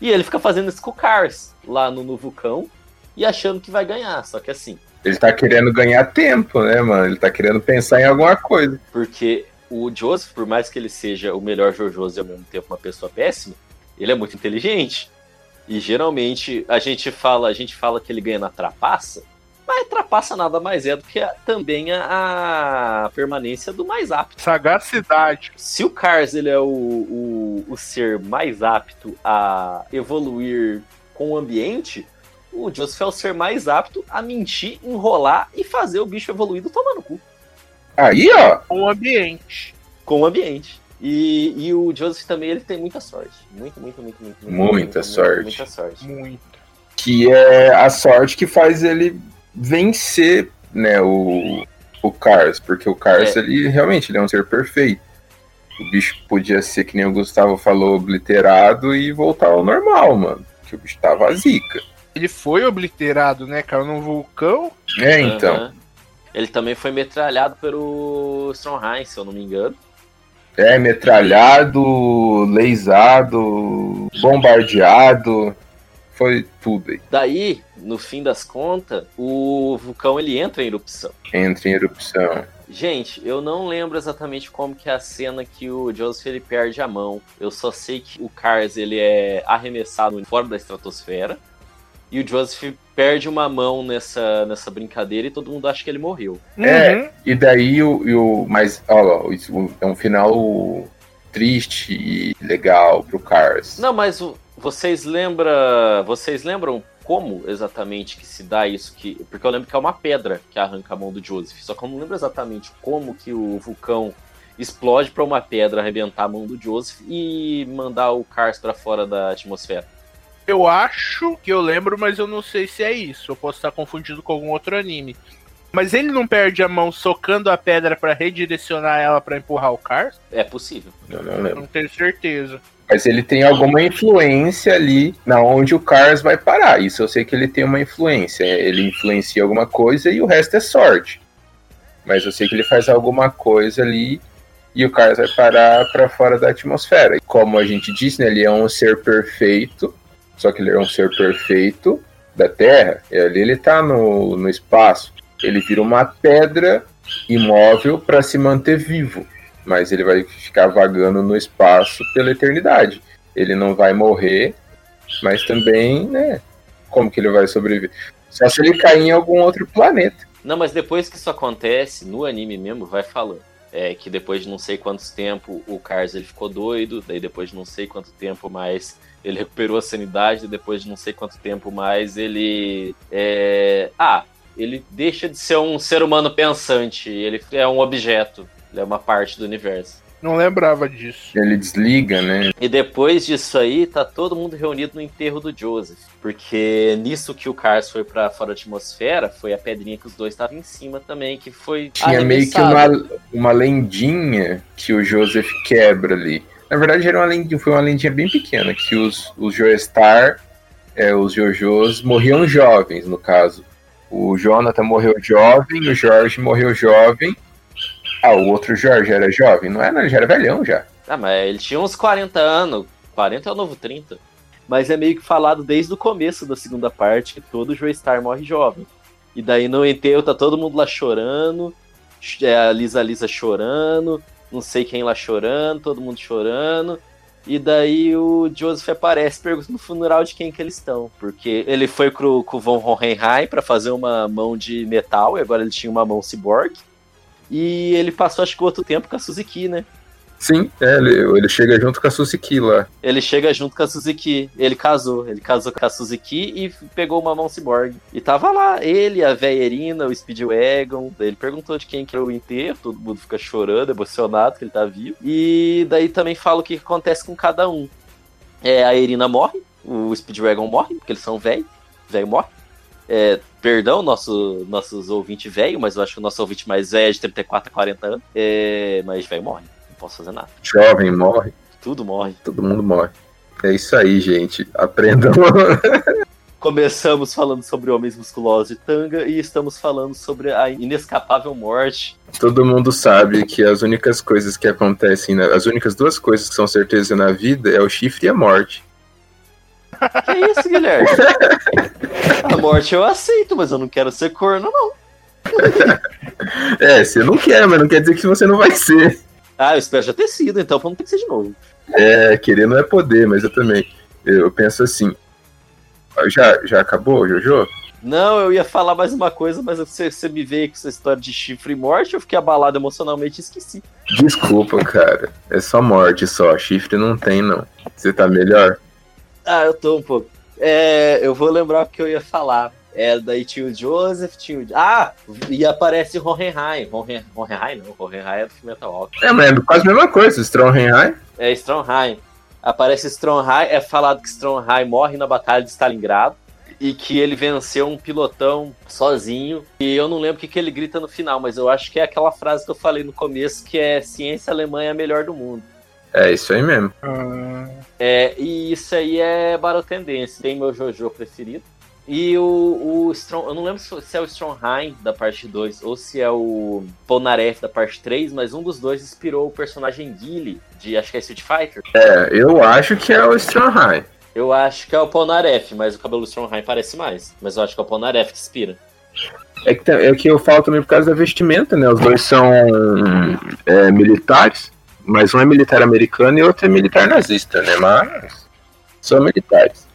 E ele fica fazendo isso com o Cars lá no, no vulcão e achando que vai ganhar. Só que assim, ele tá querendo ganhar tempo, né, mano? Ele tá querendo pensar em alguma coisa. Porque o Joseph, por mais que ele seja o melhor Jojo e ao mesmo tempo uma pessoa péssima, ele é muito inteligente. E geralmente a gente fala, a gente fala que ele ganha na trapaça, mas trapaça nada mais é do que a, também a, a, permanência do mais apto. Sagacidade. Se o Cars ele é o, o, o ser mais apto a evoluir com o ambiente, o Joseph é o ser mais apto a mentir, enrolar e fazer o bicho evoluído tomar no cu. Aí, ó. Com o ambiente. Com o ambiente. E, e o Joseph também ele tem muita sorte. Muito, muito, muito, muito. muita, muita sorte. Muita sorte. Muito. Que é a sorte que faz ele vencer, né, o, o Cars. Porque o Cars, é. ele realmente ele é um ser perfeito. O bicho podia ser, que nem o Gustavo falou, obliterado e voltar ao normal, mano. Que o bicho tava zica. Ele foi obliterado, né, cara, num vulcão. É, então. Uhum. Ele também foi metralhado pelo Stromheim, se eu não me engano. É, metralhado, leisado, bombardeado, foi tudo aí. Daí, no fim das contas, o vulcão ele entra em erupção. Entra em erupção. Gente, eu não lembro exatamente como que é a cena que o Joseph ele perde a mão. Eu só sei que o Cars ele é arremessado fora da estratosfera e o Joseph perde uma mão nessa, nessa brincadeira e todo mundo acha que ele morreu. É, uhum. e daí o. o mas, ó, é um final triste e legal pro Cars. Não, mas vocês lembram. Vocês lembram como exatamente que se dá isso? Que, porque eu lembro que é uma pedra que arranca a mão do Joseph. Só que eu não lembro exatamente como que o vulcão explode para uma pedra arrebentar a mão do Joseph e mandar o Cars para fora da atmosfera. Eu acho que eu lembro, mas eu não sei se é isso. Eu posso estar confundido com algum outro anime. Mas ele não perde a mão socando a pedra para redirecionar ela para empurrar o Cars? É possível. Eu não lembro. Não tenho certeza. Mas ele tem alguma influência ali na onde o Cars vai parar. Isso eu sei que ele tem uma influência. Ele influencia alguma coisa e o resto é sorte. Mas eu sei que ele faz alguma coisa ali e o Cars vai parar para fora da atmosfera. E como a gente disse, né, ele é um ser perfeito só que ele é um ser perfeito da Terra, e ali ele está no, no espaço. Ele vira uma pedra imóvel para se manter vivo, mas ele vai ficar vagando no espaço pela eternidade. Ele não vai morrer, mas também, né? Como que ele vai sobreviver? Só se ele cair em algum outro planeta. Não, mas depois que isso acontece, no anime mesmo, vai falando. É que depois de não sei quantos tempo o Cars ele ficou doido, daí depois de não sei quanto tempo mais ele recuperou a sanidade depois de não sei quanto tempo mais. Ele. É... Ah, ele deixa de ser um ser humano pensante. Ele é um objeto. Ele é uma parte do universo. Não lembrava disso. Ele desliga, né? E depois disso aí, tá todo mundo reunido no enterro do Joseph. Porque nisso que o Cars foi para fora da atmosfera, foi a pedrinha que os dois estavam em cima também, que foi. Tinha meio que uma, uma lendinha que o Joseph quebra ali Na verdade, era uma lendinha, foi uma lendinha bem pequena, que os, os Joestar, é, os Jojos, morriam jovens, no caso. O Jonathan morreu jovem, o Jorge morreu jovem. Ah, o outro Jorge era jovem? Não era, ele já era velhão já. Ah, mas ele tinha uns 40 anos. 40 é o novo 30. Mas é meio que falado desde o começo da segunda parte que todo Joestar morre jovem. E daí no enterro tá todo mundo lá chorando, é, a Lisa Lisa chorando, não sei quem lá chorando, todo mundo chorando. E daí o Joseph aparece pergunta no funeral de quem que eles estão. Porque ele foi com, o Von Hohenheim para fazer uma mão de metal, e agora ele tinha uma mão cyborg. E ele passou, acho que, outro tempo com a Suzuki, né? Sim, é, ele, ele chega junto com a Suzuki lá. Ele chega junto com a Suzuki. Ele casou. Ele casou com a Suzuki e pegou uma mão cyborg. E tava lá, ele, a véia Irina, o Speedwagon. Ele perguntou de quem que era o enterro. Todo mundo fica chorando, emocionado que ele tá vivo. E daí também fala o que acontece com cada um. É, a Irina morre, o Speedwagon morre, porque eles são velho. Velho morre. É, perdão, nosso, nossos ouvintes velho, mas eu acho que o nosso ouvinte mais velho é de 34 a 40 anos. É, mas velho morre posso fazer nada. Jovem morre. Tudo morre. Todo mundo morre. É isso aí, gente. Aprendam. Começamos falando sobre homens musculosos de tanga e estamos falando sobre a inescapável morte. Todo mundo sabe que as únicas coisas que acontecem, na... as únicas duas coisas que são certeza na vida é o chifre e a morte. Que isso, Guilherme? a morte eu aceito, mas eu não quero ser corno, não. é, você não quer, mas não quer dizer que você não vai ser. Ah, eu espero já ter sido, então vamos ter que ser de novo. É, querer não é poder, mas eu também. Eu penso assim. Já, já acabou, Jojo? Não, eu ia falar mais uma coisa, mas você, você me veio com essa história de chifre e morte, eu fiquei abalado emocionalmente e esqueci. Desculpa, cara. É só morte só. Chifre não tem, não. Você tá melhor? Ah, eu tô um pouco. É, eu vou lembrar o que eu ia falar. É, daí tinha o Joseph, tinha o... Ah, e aparece Hohenheim. Hohen... Hohenheim não, Hohenheim é do Metal Rock. É, mas é quase a mesma coisa, Stromheim. É, Stromheim. Aparece Stromheim, é falado que Stromheim morre na Batalha de Stalingrado e que ele venceu um pilotão sozinho. E eu não lembro o que, que ele grita no final, mas eu acho que é aquela frase que eu falei no começo, que é ciência alemã é a melhor do mundo. É isso aí mesmo. É, e isso aí é Barotendência. Tem meu Jojo preferido. E o, o Strong, eu não lembro se é o Strongheim da parte 2 ou se é o Polnareff da parte 3, mas um dos dois inspirou o personagem Guile de acho que é Street Fighter. É, eu acho que é o Strongheim. Eu acho que é o Polnareff, mas o cabelo do Strongheim parece mais. Mas eu acho que é o Polnareff que inspira. É que, é que eu falo também por causa da vestimenta, né? Os dois são é, militares, mas um é militar americano e outro é militar nazista, né? Mas são militares.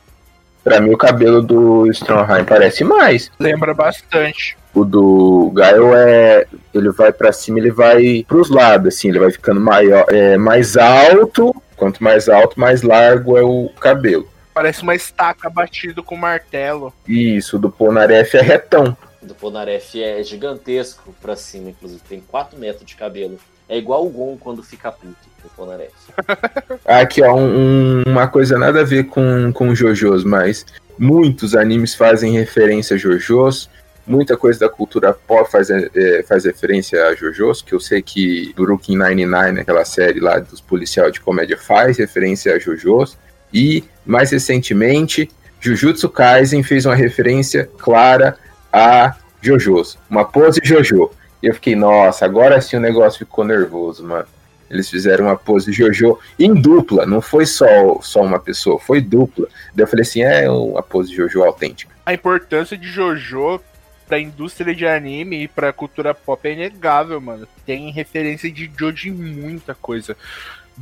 Pra mim, o cabelo do Strongheim parece mais. Lembra bastante. O do Gaio é. Ele vai para cima, ele vai pros lados, assim, ele vai ficando maior, é, mais alto. Quanto mais alto, mais largo é o cabelo. Parece uma estaca batido com martelo. Isso, o do Ponaref é retão. O do Ponaref é gigantesco pra cima, inclusive. Tem 4 metros de cabelo. É igual o Gon quando fica puto, o Polnareff. Aqui, ó, um, uma coisa nada a ver com, com Jojos, mas muitos animes fazem referência a Jojos. Muita coisa da cultura pop faz, é, faz referência a Jojos, que eu sei que Brooklyn Nine-Nine, aquela série lá dos policial de comédia, faz referência a Jojos. E, mais recentemente, Jujutsu Kaisen fez uma referência clara a Jojos. Uma pose Jojo. E eu fiquei, nossa, agora sim o negócio ficou nervoso, mano. Eles fizeram uma pose Jojo em dupla, não foi só, só uma pessoa, foi dupla. Daí eu falei assim, é uma pose Jojo autêntica. A importância de Jojo pra indústria de anime e pra cultura pop é inegável, mano. Tem referência de Jojo em muita coisa.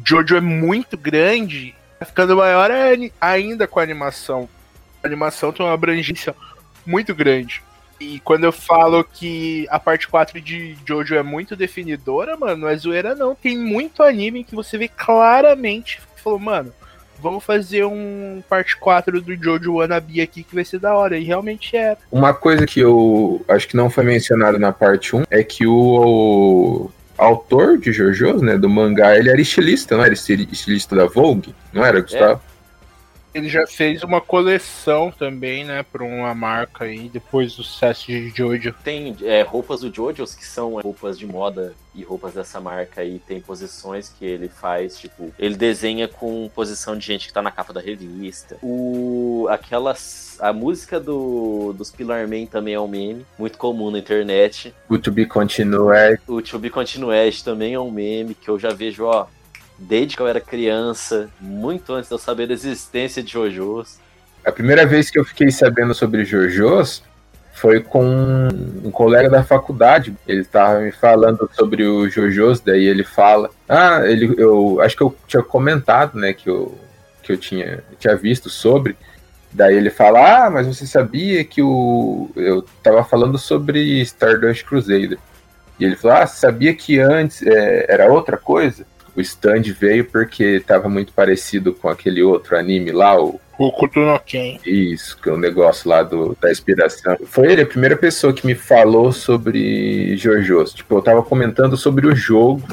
Jojo é muito grande, tá ficando maior ainda com a animação. A animação tem uma abrangência muito grande. E quando eu falo que a parte 4 de Jojo é muito definidora, mano, não é zoeira não. Tem muito anime que você vê claramente que falou, mano, vamos fazer um parte 4 do Jojo Wannabe aqui que vai ser da hora. E realmente era. Uma coisa que eu acho que não foi mencionado na parte 1 é que o, o autor de Jojo, né, do mangá, ele era estilista, não era estilista da Vogue? Não era, Gustavo? Ele já fez uma coleção também, né, pra uma marca aí, depois do sucesso de Jojo. Tem é, roupas do Jojos que são roupas de moda e roupas dessa marca aí. Tem posições que ele faz, tipo, ele desenha com posição de gente que tá na capa da revista. O, aquelas, a música do, dos Pillar Man também é um meme, muito comum na internet. O To Be Continued. O To Be Continued também é um meme que eu já vejo, ó, desde que eu era criança, muito antes de eu saber da existência de JoJo's. A primeira vez que eu fiquei sabendo sobre JoJo's foi com um colega da faculdade. Ele estava me falando sobre o JoJo's, daí ele fala: Ah, ele, eu acho que eu tinha comentado, né, que eu, que eu tinha, tinha visto sobre. Daí ele fala: Ah, mas você sabia que o. Eu tava falando sobre Stardust Crusader. E ele falou: Ah, sabia que antes é, era outra coisa? O stand veio porque estava muito parecido com aquele outro anime lá, o Hokuto no Ken. Isso, que é o um negócio lá do, da inspiração. Foi ele a primeira pessoa que me falou sobre JoJo's. Tipo, eu tava comentando sobre o jogo,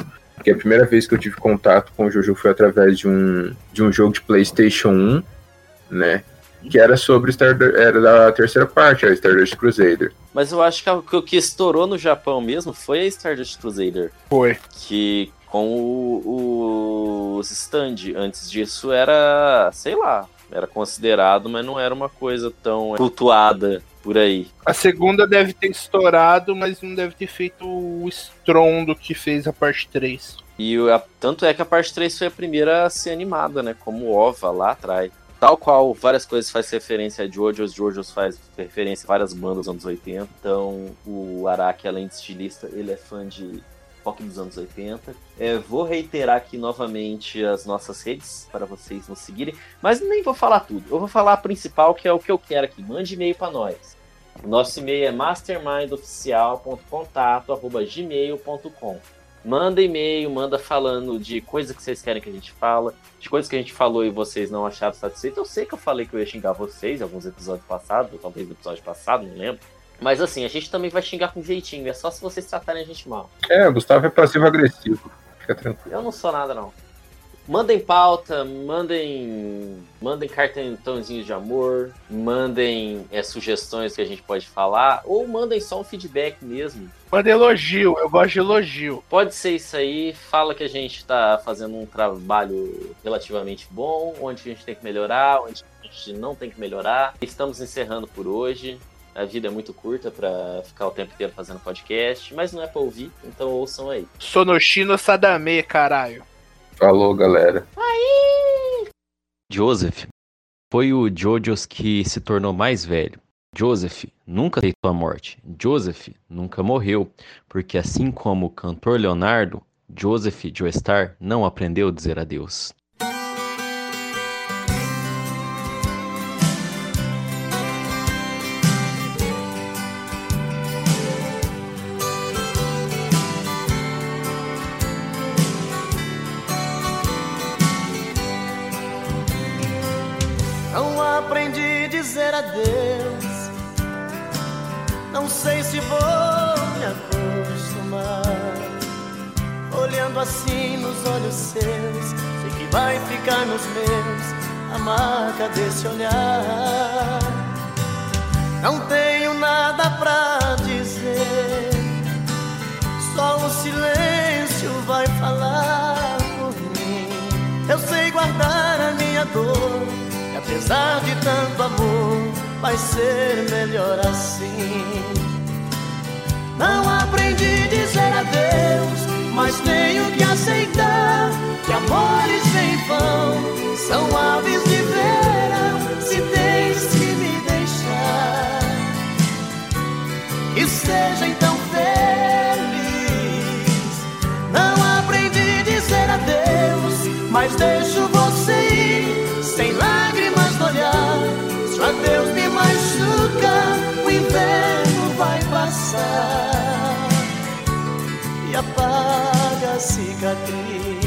que a primeira vez que eu tive contato com o JoJo foi através de um, de um jogo de PlayStation 1, né? Que era sobre Star, era da terceira parte, a Stardust Crusader. Mas eu acho que o que estourou no Japão mesmo foi a Stardust Crusader. Foi. Que com o, os stand. Antes disso era, sei lá, era considerado, mas não era uma coisa tão cultuada por aí. A segunda deve ter estourado, mas não deve ter feito o estrondo que fez a parte 3. E a, tanto é que a parte 3 foi a primeira a ser animada, né? Como OVA lá atrás. Tal qual várias coisas faz referência a Jojo's, Jojo's faz referência a várias bandas dos anos 80. Então o Araki, além de estilista, ele é fã de rock dos anos 80. É, vou reiterar aqui novamente as nossas redes para vocês nos seguirem, mas nem vou falar tudo. Eu vou falar a principal, que é o que eu quero aqui. Mande e-mail para nós. Nosso e-mail é mastermindoficial.contato@gmail.com. Manda e-mail, manda falando de coisas que vocês querem que a gente fala, de coisas que a gente falou e vocês não acharam satisfeitos. Eu sei que eu falei que eu ia xingar vocês em alguns episódios passados, ou talvez no episódio passado, não lembro. Mas assim, a gente também vai xingar com jeitinho, é só se vocês tratarem a gente mal. É, o Gustavo é passivo-agressivo. Fica tranquilo. Eu não sou nada, não. Mandem pauta, mandem. Mandem cartãozinhos de amor, mandem é, sugestões que a gente pode falar, ou mandem só um feedback mesmo. Manda elogio, eu gosto de elogio. Pode ser isso aí, fala que a gente tá fazendo um trabalho relativamente bom, onde a gente tem que melhorar, onde a gente não tem que melhorar. Estamos encerrando por hoje. A vida é muito curta para ficar o tempo inteiro fazendo podcast, mas não é pra ouvir, então ouçam aí. Sonoshino Sadame, caralho. Falou, galera. Aí! Joseph foi o Jojos que se tornou mais velho. Joseph nunca aceitou a morte. Joseph nunca morreu, porque assim como o cantor Leonardo, Joseph Joestar não aprendeu a dizer adeus. Dizer adeus. Não sei se vou me acostumar. Olhando assim nos olhos seus, sei que vai ficar nos meus a marca desse olhar. Não tenho nada pra dizer, só o silêncio vai falar por mim. Eu sei guardar a minha dor Apesar de tanto amor, vai ser melhor assim. Não aprendi a dizer adeus, mas tenho que aceitar que amores sem vão são aves de verão. Se tens que me deixar, que seja então feliz. Cicatriz.